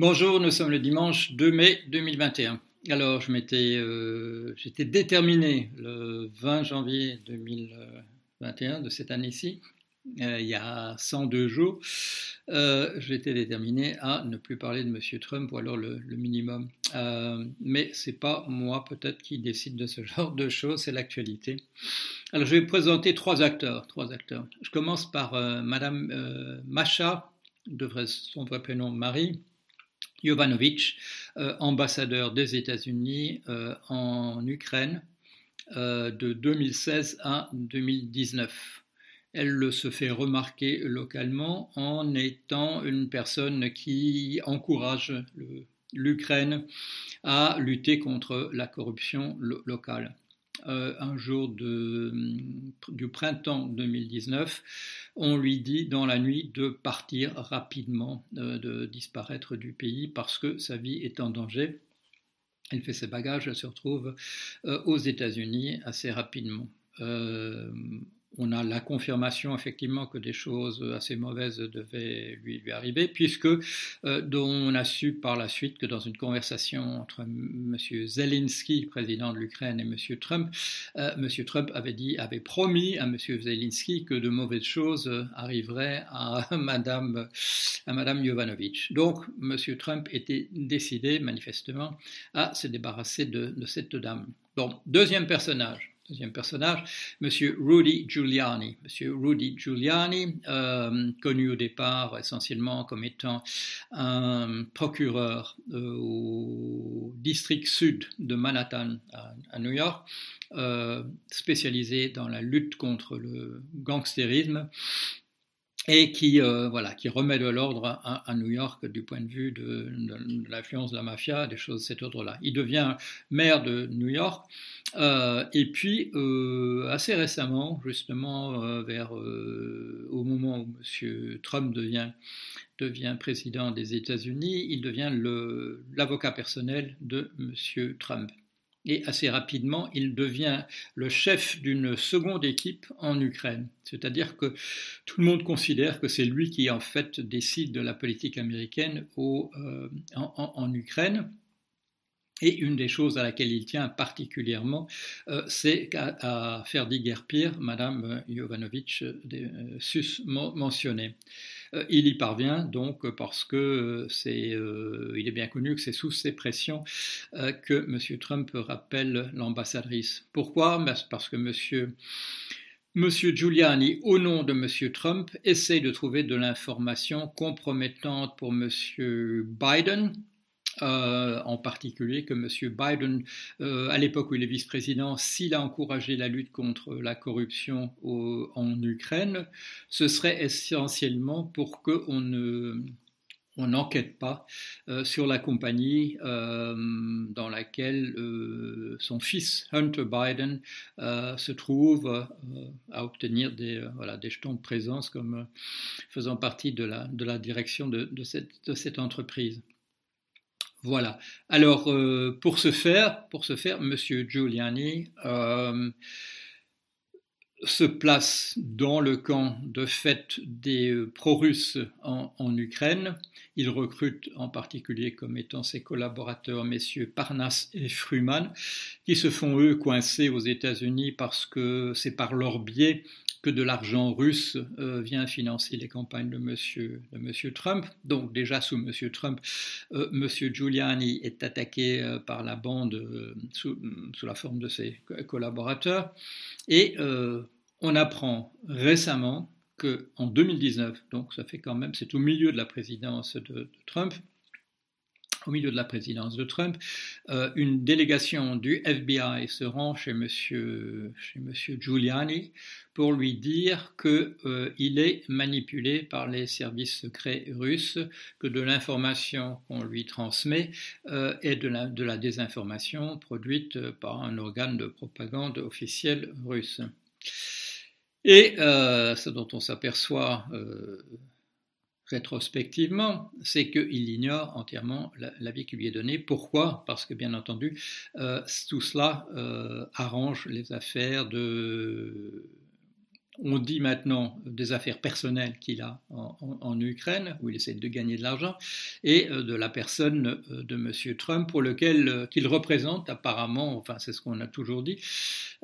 Bonjour, nous sommes le dimanche 2 mai 2021. Alors, je m'étais, euh, j'étais déterminé le 20 janvier 2021 de cette année-ci, euh, il y a 102 jours, euh, j'étais déterminé à ne plus parler de M. Trump ou alors le, minimum. Mais c'est pas moi peut-être qui décide de ce genre de choses, c'est l'actualité. Alors, je vais présenter trois acteurs. Trois acteurs. Je commence par Madame Masha, devrait son vrai prénom Marie Jovanovic, euh, ambassadeur des États-Unis euh, en Ukraine euh, de 2016 à 2019. Elle se fait remarquer localement en étant une personne qui encourage l'Ukraine à lutter contre la corruption locale. Euh, un jour de, du printemps 2019, on lui dit dans la nuit de partir rapidement, euh, de disparaître du pays parce que sa vie est en danger. Elle fait ses bagages, elle se retrouve euh, aux États-Unis assez rapidement on a la confirmation effectivement que des choses assez mauvaises devaient lui, arriver, puisque euh, on a su par la suite que dans une conversation entre M. Zelensky, président de l'Ukraine, et M. Trump, euh, M. Trump avait dit, avait promis à M. Zelensky que de mauvaises choses arriveraient à Mme à Madame. Donc, M. Trump était décidé manifestement à se débarrasser de, de cette dame. Bon, deuxième personnage deuxième personnage, Monsieur Rudy Giuliani. Monsieur Rudy Giuliani, euh, connu au départ essentiellement comme étant un procureur euh, au district sud de Manhattan à, New York, euh, spécialisé dans la lutte contre le gangstérisme et qui, euh, voilà, qui remet de l'ordre à, New York du point de vue de, l'influence de la mafia, des choses de cet ordre-là. Il devient maire de New York, euh, et puis euh, assez récemment, justement vers au moment où M. Trump devient, devient président des États-Unis, il devient l'avocat personnel de M. Trump et assez rapidement, il devient le chef d'une seconde équipe en Ukraine. C'est-à-dire que tout le monde considère que c'est lui qui, en fait, décide de la politique américaine euh, en, Ukraine. Et une des choses à laquelle il tient particulièrement, euh, c'est à, faire pire, Madame Jovanovic euh, sus mentionné. Euh, il y parvient donc parce que euh, c'est, euh, il est bien connu que c'est sous ces pressions que M. Trump rappelle l'ambassadrice. Pourquoi? Ben, Parce que M. Monsieur Giuliani, au nom de M. Trump, essaye de trouver de l'information compromettante pour M. Biden, euh, en particulier que M. Biden, euh, à l'époque où il est vice-président, s'il a encouragé la lutte contre la corruption en Ukraine, ce serait essentiellement pour qu'on on n'enquête pas euh, sur la compagnie dans laquelle son fils Hunter Biden se trouve à obtenir des, jetons de présence comme faisant partie de la, direction de cette entreprise. Voilà. Alors, euh, pour ce faire, pour ce faire, Monsieur Giuliani euh, se place dans le camp de fait des pro-russes en, Ukraine. Il recrute en particulier comme étant ses collaborateurs messieurs Parnas et Fruman, qui se font eux coincés aux États-Unis parce que c'est par leur biais que de l'argent russe euh, vient financer les campagnes de monsieur, de monsieur Trump. Donc déjà sous monsieur Trump, euh, monsieur Giuliani est attaqué euh, par la bande sous, sous, la forme de ses collaborateurs. Et on apprend récemment qu'en 2019, donc ça fait quand même, c'est au milieu de la présidence de Trump, au milieu de la présidence de Trump, euh, une délégation du FBI se rend. Chez monsieur Giuliani pour lui dire qu'il euh, est manipulé par les services secrets russes, que de l'information qu'on lui transmet euh, est de la, de la, désinformation produite par un organe de propagande officiel russe. Et ce dont on s'aperçoit rétrospectivement, c'est qu'il ignore entièrement l'avis qui lui est donné. Pourquoi? Parce que, bien entendu, euh, tout cela euh, arrange les affaires de on dit maintenant des affaires personnelles qu'il a en, Ukraine, où il essaie de gagner de l'argent, et de la personne de M. Trump, pour lequel qu'il représente apparemment, enfin c'est ce qu'on a toujours dit,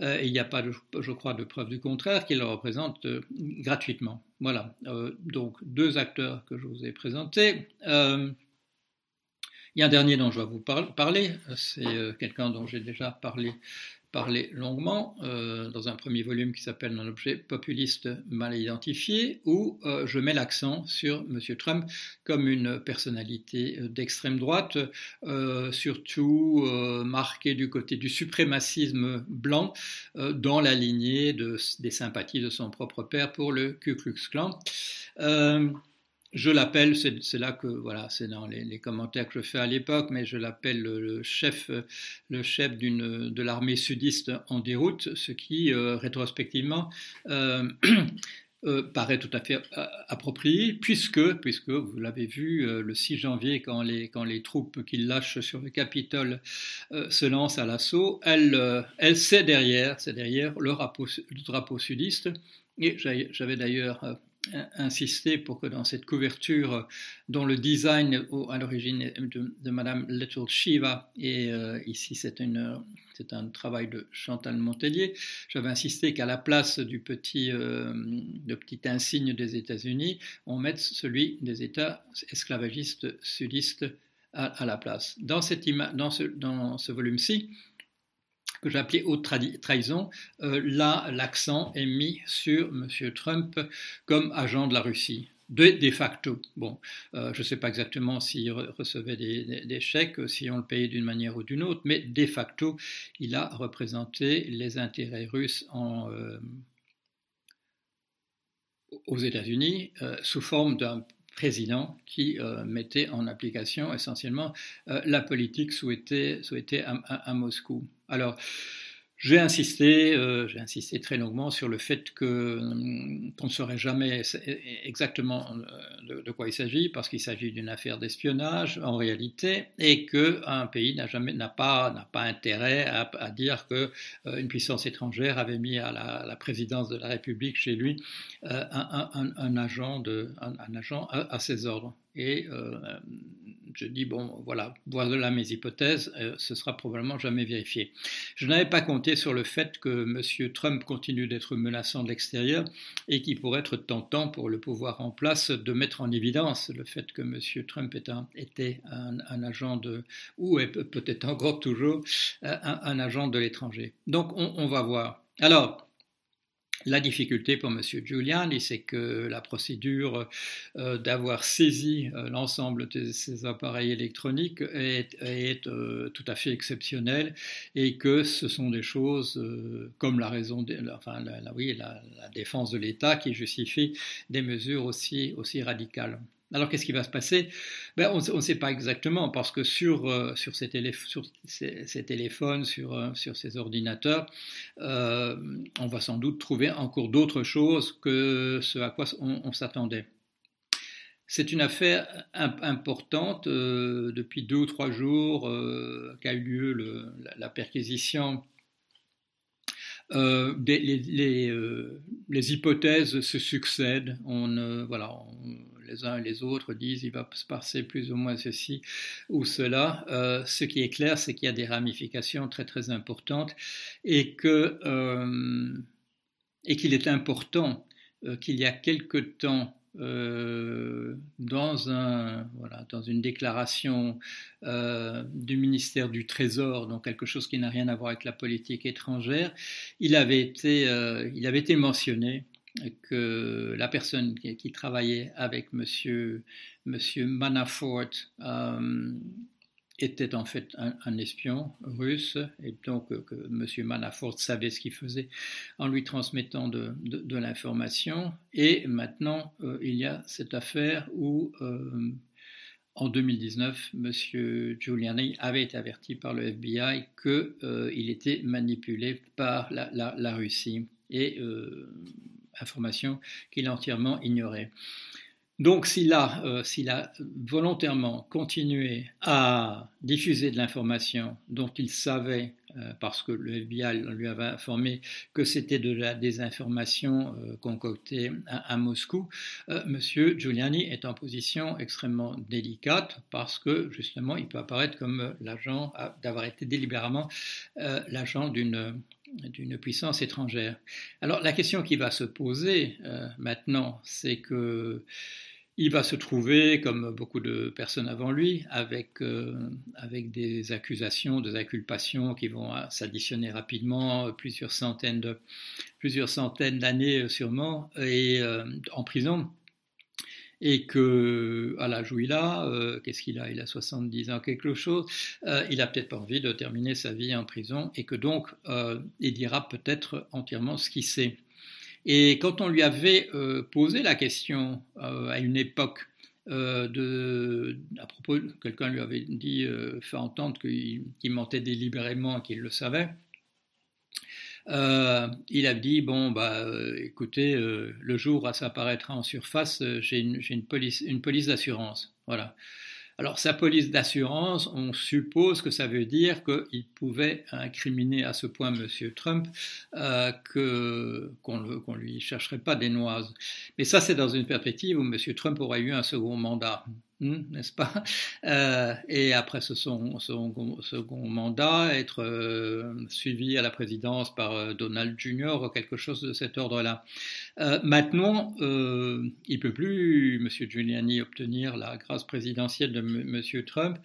et il n'y a pas, je crois, de preuve du contraire, qu'il le représente gratuitement. Voilà, donc deux acteurs que je vous ai présentés. Il y a un dernier dont je vais vous parler, c'est euh, quelqu'un dont j'ai déjà parlé, parlé longuement euh, dans un premier volume qui s'appelle Un objet populiste mal identifié, où euh, je mets l'accent sur M. Trump comme une personnalité d'extrême droite, surtout marquée du côté du suprémacisme blanc, dans la lignée de, des sympathies de son propre père pour le Ku Klux Klan je l'appelle, c'est là que voilà, c'est dans les, commentaires que je fais à l'époque, mais je l'appelle le, chef, le chef de l'armée sudiste en déroute, ce qui euh, rétrospectivement euh, euh, paraît tout à fait approprié, puisque, puisque vous l'avez vu le 6 janvier, quand les, quand les troupes qu'il lâche sur le Capitole se lancent à l'assaut, elle, elle c'est derrière, c'est derrière le drapeau, le drapeau sudiste. Et j'avais d'ailleurs insister pour que dans cette couverture, dont le design à l'origine de, de, Madame Little Shiva, et euh, ici c'est un travail de Chantal Montellier, j'avais insisté qu'à la place du petit, euh, insigne des États-Unis, on mette celui des États esclavagistes sudistes à, la place. Dans ce volume-ci, que j'appelais haute trahison, euh, là, l'accent est mis sur M. Trump comme agent de la Russie. De, facto. Bon, euh, je ne sais pas exactement s'il recevait des, chèques, si on le payait d'une manière ou d'une autre, mais de facto, il a représenté les intérêts russes euh, aux États-Unis sous forme d'un président qui mettait en application essentiellement la politique souhaitée, souhaitée à Moscou. Alors, j'ai insisté, euh, insisté très longuement sur le fait que hum, qu'on ne saurait jamais exactement euh, de, quoi il s'agit, parce qu'il s'agit d'une affaire d'espionnage en réalité, et qu'un pays n'a pas pas intérêt à, dire que euh, une puissance étrangère avait mis à la, présidence de la République chez lui un, agent un, agent à, ses ordres. Et je dis, bon, voilà, voilà mes hypothèses, euh, ce sera probablement jamais vérifié. Je n'avais pas compté sur le fait que M. Trump continue d'être menaçant de l'extérieur et qu'il pourrait être tentant pour le pouvoir en place de mettre en évidence le fait que M. Trump était un, agent de, ou peut-être encore toujours, euh, un, agent de l'étranger. Donc on, on va voir. Alors, la difficulté pour M. Giuliani, c'est que la procédure euh, d'avoir saisi euh, l'ensemble de ces appareils électroniques est, euh, tout à fait exceptionnelle et que ce sont des choses comme la raison, enfin, la, oui, la, défense de l'État qui justifie des mesures aussi radicales. Alors qu'est-ce qui va se passer? Ben, On ne sait pas exactement parce que sur, euh, ces, téléphones, sur, euh, ces ordinateurs, euh, on va sans doute trouver encore d'autres choses que ce à quoi on, s'attendait. C'est une affaire importante. depuis deux ou trois jours qu'a eu lieu la, perquisition les, hypothèses se succèdent. Voilà, les uns et les autres disent il va se passer plus ou moins ceci ou cela. Euh, ce qui est clair, c'est qu'il y a des ramifications très très importantes et que euh, et qu'il est important euh, qu'il y a quelque temps dans, un, dans une déclaration du ministère du Trésor, donc quelque chose qui n'a rien à voir avec la politique étrangère, il avait été, il avait été mentionné que la personne qui, travaillait avec monsieur, monsieur Manafort euh, était en fait un, espion russe et donc que monsieur Manafort savait ce qu'il faisait en lui transmettant de, l'information. Et maintenant, euh, il y a cette affaire où euh, en 2019, M. Giuliani avait été averti par le FBI qu'il était manipulé par la, la Russie. Et information qu'il a entièrement ignorée. Donc s'il a, euh, a volontairement continué à diffuser de l'information dont il savait parce que le FBI lui avait informé que c'était de la désinformation concoctée à, Moscou, Monsieur Giuliani est en position extrêmement délicate parce que justement il peut apparaître comme l'agent d'avoir été délibérément l'agent d'une d'une puissance étrangère. Alors la question qui va se poser euh, maintenant, c'est que il va se trouver, comme beaucoup de personnes avant lui, avec, euh, avec des accusations, des inculpations qui vont s'additionner rapidement, plusieurs centaines de, plusieurs centaines d'années sûrement, et euh, en prison et que à l'âge où il a, euh, qu'est-ce qu'il a? Il a 70 ans, quelque chose, euh, il a peut-être pas envie de terminer sa vie en prison et que donc euh, il dira peut-être entièrement ce qu'il sait. Et quand on lui avait posé la question à une époque à propos, quelqu'un lui avait dit, fait entendre qu'il mentait délibérément, qu'il le savait. Euh, il a dit bon bah euh, écoutez euh, le jour où ça apparaîtra en surface j'ai une, une, police une police d'assurance. Voilà. Alors sa police d'assurance on suppose que ça veut dire qu'il pouvait incriminer à ce point Monsieur Trump que qu'on ne lui chercherait pas des noises. Mais ça c'est dans une perspective où Monsieur Trump aurait eu un second mandat Hmm, n'est-ce pas? Euh, Et après ce son, second, mandat, être euh, suivi à la présidence par euh, Donald Jr. ou quelque chose de cet ordre-là. maintenant, il ne peut plus, M. Giuliani, obtenir la grâce présidentielle de M. Trump,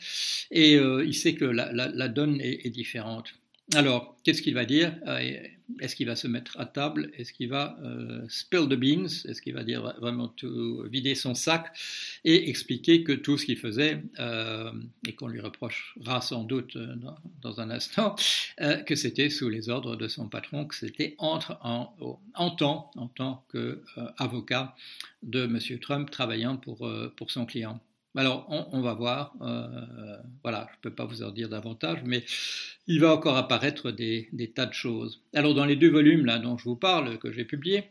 et il sait que la, donne est différente. Alors, qu'est-ce qu'il va dire? Euh, Est-ce qu'il va se mettre à table? Est-ce qu'il va euh, spill the beans? Est-ce qu'il va dire vraiment tout, vider son sac et expliquer que tout ce qu'il faisait, euh, et qu'on lui reprochera sans doute dans, un instant, que c'était sous les ordres de son patron, que c'était en, en, temps, en tant qu'avocat de M. Trump travaillant pour son client. Alors, on, va voir. Euh, voilà, je ne peux pas vous en dire davantage, mais il va encore apparaître des, tas de choses. Alors, dans les deux volumes dont je vous parle, que j'ai publiés,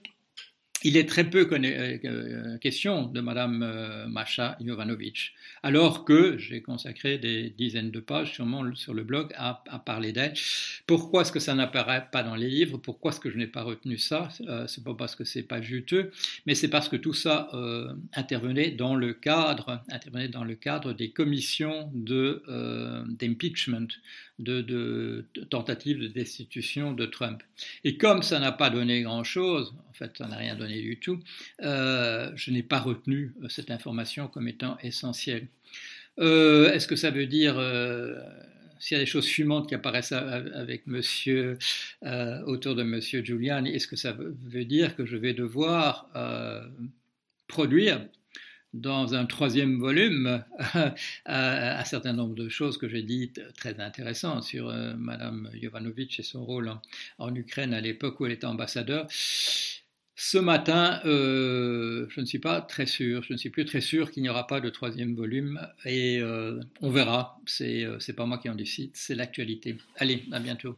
il est très peu euh, euh, question de Madame euh, Masha Jovanovic, alors que j'ai consacré des dizaines de pages sûrement sur le blog à, parler d'elle. Pourquoi est-ce que ça n'apparaît pas dans les livres? Pourquoi est-ce que je n'ai pas retenu ça? C'est pas parce que c'est pas juteux, mais c'est parce que tout ça intervenait dans le cadre, intervenait dans le cadre des commissions de d'impeachment, de, de, de tentatives de destitution de Trump. Et comme ça n'a pas donné grand-chose, fait, ça n'a rien donné du tout, euh, je n'ai pas retenu euh, cette information comme étant essentielle. Euh, est-ce que ça veut dire s'il y a des choses fumantes qui apparaissent avec monsieur, autour de monsieur Giuliani, est-ce que ça veut dire que je vais devoir produire dans un troisième volume un certain nombre de choses que j'ai dites très intéressantes sur Madame Jovanovic et son rôle en, en Ukraine à l'époque où elle était ambassadeur? Ce matin, euh, je ne suis pas très sûr, je ne suis plus très sûr qu'il n'y aura pas de troisième volume et euh, on verra. C'est, euh, c'est pas moi qui en décide, c'est l'actualité. Allez, à bientôt.